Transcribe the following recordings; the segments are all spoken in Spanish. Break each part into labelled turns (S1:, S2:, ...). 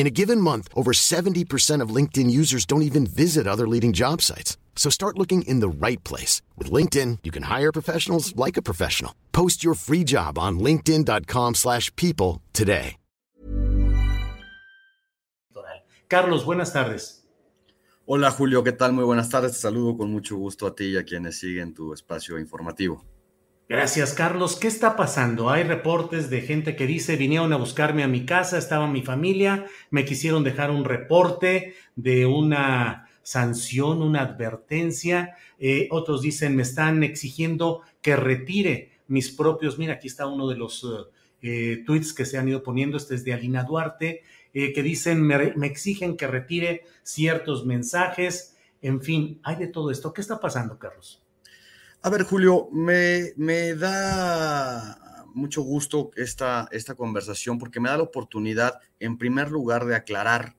S1: In a given month, over 70% of LinkedIn users don't even visit other leading job sites. So start looking in the right place. With LinkedIn, you can hire professionals like a professional. Post your free job on linkedin.com slash people today.
S2: Carlos, buenas tardes.
S3: Hola Julio, ¿qué tal? Muy buenas tardes. Te saludo con mucho gusto a ti y a quienes siguen tu espacio informativo.
S2: Gracias, Carlos. ¿Qué está pasando? Hay reportes de gente que dice, vinieron a buscarme a mi casa, estaba mi familia, me quisieron dejar un reporte de una sanción, una advertencia. Eh, otros dicen, me están exigiendo que retire mis propios. Mira, aquí está uno de los eh, tweets que se han ido poniendo. Este es de Alina Duarte, eh, que dicen, me exigen que retire ciertos mensajes. En fin, hay de todo esto. ¿Qué está pasando, Carlos?
S3: A ver, Julio, me, me da mucho gusto esta, esta conversación porque me da la oportunidad, en primer lugar, de aclarar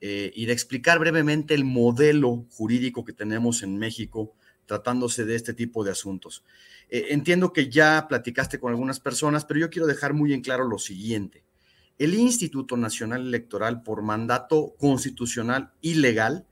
S3: eh, y de explicar brevemente el modelo jurídico que tenemos en México tratándose de este tipo de asuntos. Eh, entiendo que ya platicaste con algunas personas, pero yo quiero dejar muy en claro lo siguiente. El Instituto Nacional Electoral, por mandato constitucional y legal,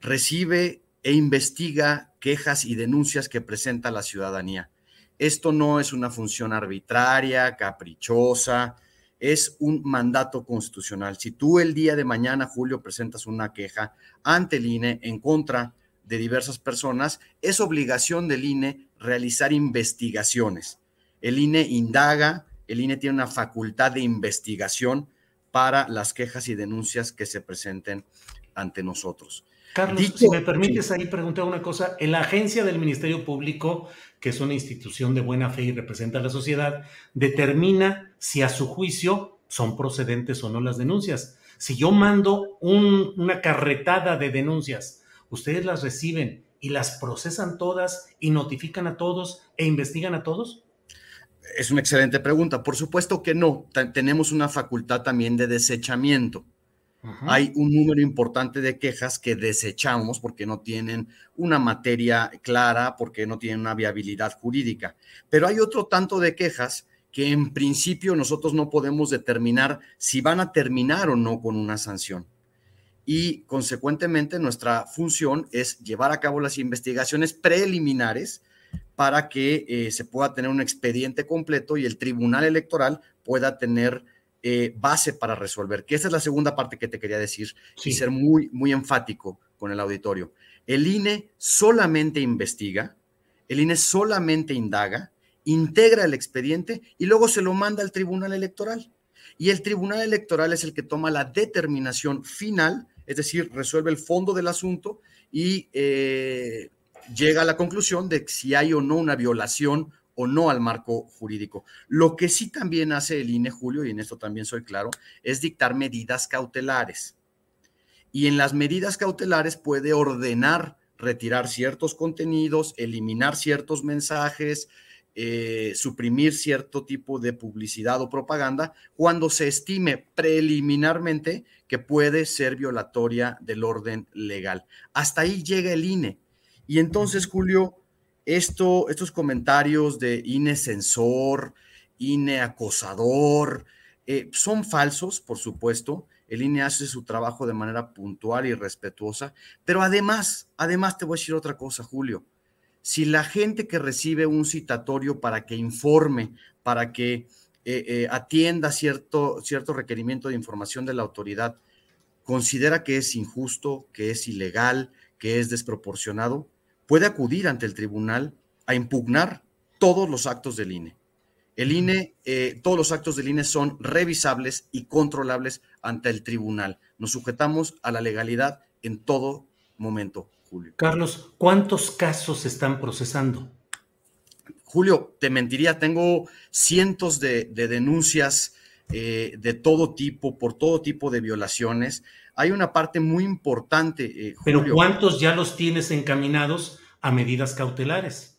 S3: recibe e investiga quejas y denuncias que presenta la ciudadanía. Esto no es una función arbitraria, caprichosa, es un mandato constitucional. Si tú el día de mañana, Julio, presentas una queja ante el INE en contra de diversas personas, es obligación del INE realizar investigaciones. El INE indaga, el INE tiene una facultad de investigación para las quejas y denuncias que se presenten ante nosotros.
S2: Carlos, si me permites ahí preguntar una cosa, en la agencia del Ministerio Público, que es una institución de buena fe y representa a la sociedad, determina si a su juicio son procedentes o no las denuncias. Si yo mando una carretada de denuncias, ustedes las reciben y las procesan todas y notifican a todos e investigan a todos?
S3: Es una excelente pregunta. Por supuesto que no. tenemos una facultad también de desechamiento hay un número importante de quejas que desechamos porque no tienen una materia clara, porque no tienen una viabilidad jurídica. Pero hay otro tanto de quejas que en principio nosotros no podemos determinar si van a terminar o no con una sanción. Y consecuentemente nuestra función es llevar a cabo las investigaciones preliminares para que eh, se pueda tener un expediente completo y el Tribunal Electoral pueda tener eh, base para resolver, que esa es la segunda parte que te quería decir y ser muy, muy enfático con el auditorio. El INE solamente investiga, el INE solamente indaga, integra el expediente y luego se lo manda al Tribunal Electoral. Y el Tribunal Electoral es el que toma la determinación final, es decir, resuelve el fondo del asunto y eh, llega a la conclusión de si hay o no una violación o no al marco jurídico. Lo que sí también hace el INE, Julio, y en esto también soy claro, es dictar medidas cautelares. Y en las medidas cautelares puede ordenar retirar ciertos contenidos, eliminar ciertos mensajes, eh, suprimir cierto tipo de publicidad o propaganda cuando se estime preliminarmente que puede ser violatoria del orden legal. Hasta ahí llega el INE. Y entonces, Julio, esto, estos comentarios de INE censor, INE acosador, eh, son falsos, por supuesto. El INE hace su trabajo de manera puntual y respetuosa, pero además, además te voy a decir otra cosa, Julio. Si la gente que recibe un citatorio para que informe, para que eh, eh, atienda cierto, cierto requerimiento de información de la autoridad, considera que es injusto, que es ilegal, que es desproporcionado, puede acudir ante el tribunal a impugnar todos los actos del INE. El INE, eh, todos los actos del INE son revisables y controlables ante el tribunal. Nos sujetamos a la legalidad en todo momento, Julio.
S2: Carlos, ¿cuántos casos se están procesando?
S3: Julio, te mentiría, tengo cientos de, denuncias eh, de todo tipo, por todo tipo de violaciones. Hay una parte muy importante.
S2: Eh, Pero ¿cuántos ya los tienes encaminados a medidas cautelares?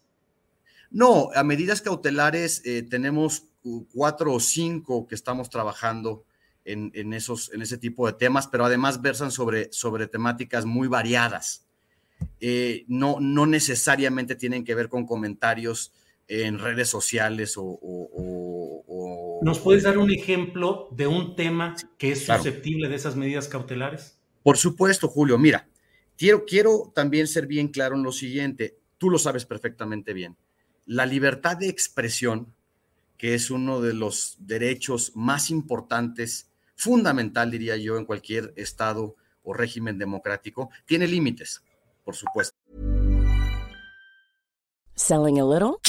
S3: No, a medidas cautelares eh, tenemos cuatro o cinco que estamos trabajando en, esos, en ese tipo de temas, pero además versan sobre, sobre temáticas muy variadas. Eh, no, no necesariamente tienen que ver con comentarios en redes sociales o...
S2: ¿Nos puedes dar un ejemplo de un tema que es susceptible de esas medidas cautelares?
S3: Por supuesto, Julio. Mira, quiero, quiero también ser bien claro en lo siguiente. Tú lo sabes perfectamente bien. La libertad de expresión, que es uno de los derechos más importantes, fundamental, diría yo, en cualquier estado o régimen democrático, tiene límites, por supuesto.
S4: Selling a little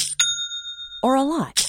S4: or a lot?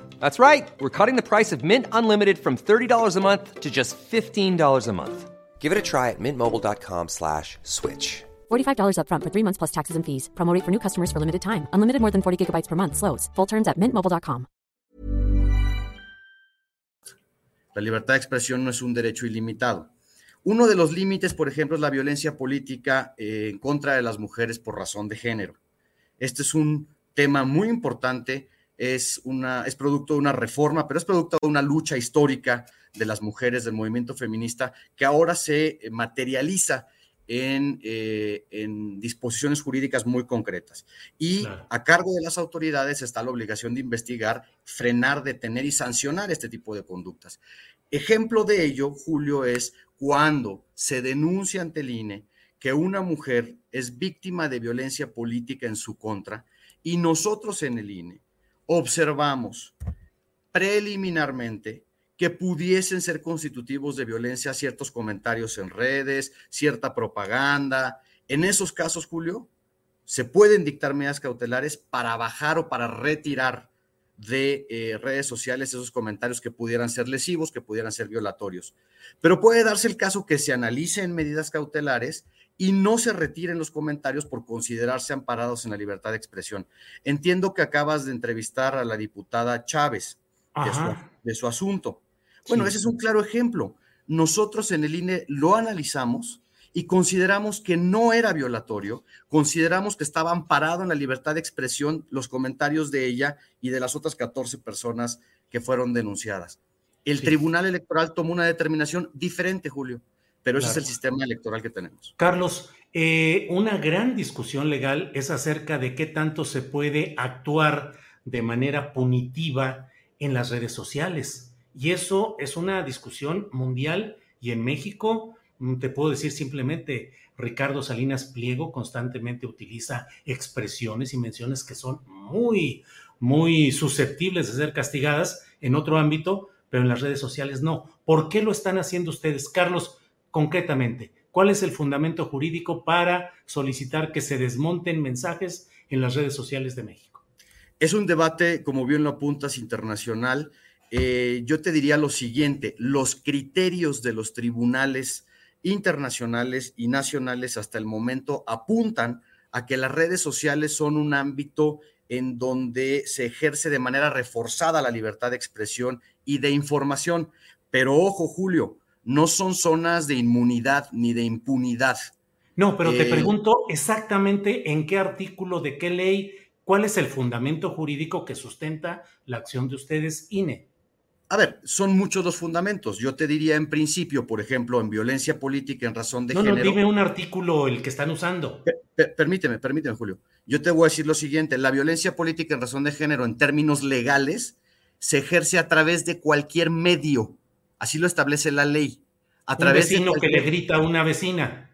S5: That's right. We're cutting the price of Mint Unlimited from $30 a month to just $15 a month. Give it a try at mintmobile.com slash switch.
S6: $45 up front for three months plus taxes and fees. Promo for new customers for limited time. Unlimited more than 40 gigabytes per month. Slows. Full terms at mintmobile.com.
S3: La libertad de expresión no es un derecho ilimitado. Uno de los límites, por ejemplo, es la violencia política eh, en contra de las mujeres por razón de género. Este es un tema muy importante es, una, es producto de una reforma, pero es producto de una lucha histórica de las mujeres del movimiento feminista que ahora se eh, materializa en, eh, en disposiciones jurídicas muy concretas. Y a cargo de las autoridades está la obligación de investigar, frenar, detener y sancionar este tipo de conductas. Ejemplo de ello, Julio, es cuando se denuncia ante el INE que una mujer es víctima de violencia política en su contra y nosotros en el INE observamos preliminarmente que pudiesen ser constitutivos de violencia ciertos comentarios en redes, cierta propaganda. En esos casos, Julio, se pueden dictar medidas cautelares para bajar o para retirar de eh, redes sociales esos comentarios que pudieran ser lesivos, que pudieran ser violatorios. Pero puede darse el caso que se analicen medidas cautelares y no se retiren los comentarios por considerarse amparados en la libertad de expresión. Entiendo que acabas de entrevistar a la diputada Chávez de su, asunto. Bueno, ese es un claro ejemplo. Nosotros en el INE lo analizamos y consideramos que no era violatorio, consideramos que estaba amparado en la libertad de expresión los comentarios de ella y de las otras 14 personas que fueron denunciadas. El Tribunal Electoral tomó una determinación diferente, Julio pero ese es el sistema electoral que tenemos.
S2: Carlos, eh, una gran discusión legal es acerca de qué tanto se puede actuar de manera punitiva en las redes sociales. Y eso es una discusión mundial y en México, te puedo decir simplemente, Ricardo Salinas Pliego constantemente utiliza expresiones y menciones que son muy, muy susceptibles de ser castigadas en otro ámbito, pero en las redes sociales no. ¿Por qué lo están haciendo ustedes? Carlos, concretamente, ¿cuál es el fundamento jurídico para solicitar que se desmonten mensajes en las redes sociales de México?
S3: Es un debate, como bien lo apuntas, internacional. Eh, yo te diría lo siguiente, los criterios de los tribunales internacionales y nacionales hasta el momento apuntan a que las redes sociales son un ámbito en donde se ejerce de manera reforzada la libertad de expresión y de información. Pero ojo, Julio, no son zonas de inmunidad ni de impunidad.
S2: No, pero te eh, pregunto exactamente en qué artículo de qué ley, cuál es el fundamento jurídico que sustenta la acción de ustedes, INE.
S3: A ver, son muchos los fundamentos. Yo te diría en principio, por ejemplo, en violencia política en razón de género.
S2: No, dime un artículo el que están usando.
S3: permíteme, permíteme, Julio. Yo te voy a decir lo siguiente: la violencia política en razón de género, en términos legales, se ejerce a través de cualquier medio. Así lo establece la ley.
S2: A través un vecino que le grita a una vecina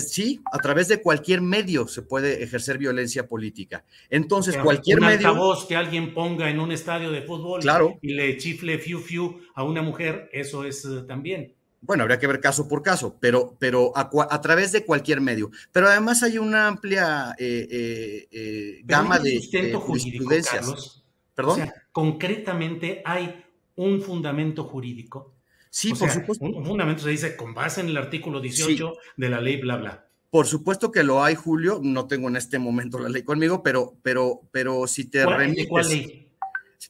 S3: sí, a través de cualquier medio se puede ejercer violencia política. Entonces, cualquier un medio.
S2: voz que alguien ponga en un estadio de fútbol
S3: claro.
S2: y le chifle fiu fiu a una mujer, eso es eh, también.
S3: Bueno, habría que ver caso por caso, pero, pero a, través de cualquier medio. Pero además hay una amplia eh, eh, gama de
S2: jurisprudencias. ¿Perdón? O sea, concretamente hay un fundamento jurídico
S3: Sí, por supuesto.
S2: Un, fundamento se dice con base en el artículo 18 de la ley, bla, bla.
S3: Por supuesto que lo hay, Julio. No tengo en este momento la ley conmigo, pero, pero, pero si te remites. ¿Cuál ley?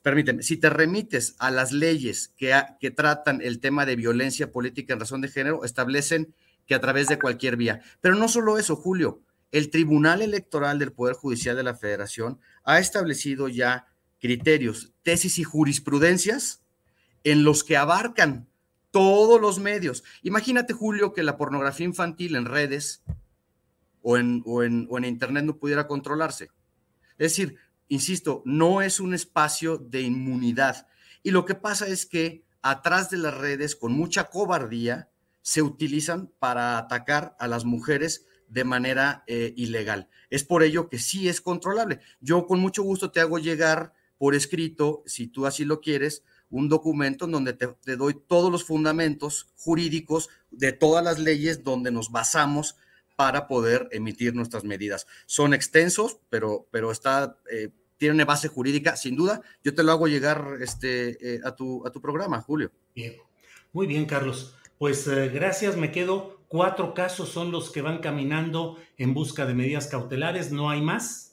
S3: Permíteme, si te remites a las leyes que, que tratan el tema de violencia política en razón de género, establecen que a través de cualquier vía. Pero no solo eso, Julio. El Tribunal Electoral del Poder Judicial de la Federación ha establecido ya criterios, tesis y jurisprudencias en los que abarcan todos los medios. Imagínate, Julio, que la pornografía infantil en redes o en, o en, o en Internet no pudiera controlarse. Es decir, insisto, no es un espacio de inmunidad. Y lo que pasa es que atrás de las redes, con mucha cobardía, se utilizan para atacar a las mujeres de manera eh, ilegal. Es por ello que sí es controlable. Yo con mucho gusto te hago llegar por escrito, si tú así lo quieres, un documento en donde te, doy todos los fundamentos jurídicos de todas las leyes donde nos basamos para poder emitir nuestras medidas. Son extensos, pero, pero está, eh, tiene base jurídica, sin duda. Yo te lo hago llegar este, eh, a, tu, a tu programa, Julio.
S2: Bien. Muy bien, Carlos. Pues eh, gracias, me quedo. Cuatro casos son los que van caminando en busca de medidas cautelares, ¿no hay más?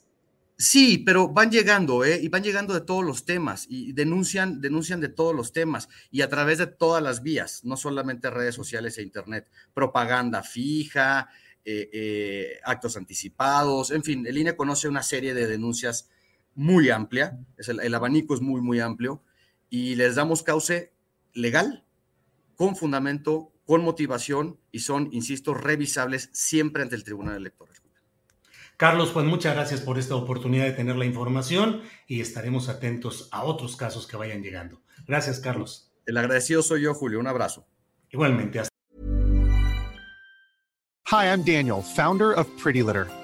S3: Sí, pero van llegando, ¿eh? Y van llegando de todos los temas y denuncian, denuncian de todos los temas y a través de todas las vías, no solamente redes sociales e internet, propaganda fija, eh, eh, actos anticipados, en fin, el INE conoce una serie de denuncias muy amplia, es el, el abanico es muy, muy amplio y les damos cauce legal, con fundamento, con motivación y son, insisto, revisables siempre ante el Tribunal Electoral.
S2: Carlos, pues muchas gracias por esta oportunidad de tener la información y estaremos atentos a otros casos que vayan llegando. Gracias, Carlos.
S3: El agradecido soy yo, Julio. Un abrazo.
S2: Igualmente. Hasta
S7: Hi, I'm Daniel, founder of Pretty Litter.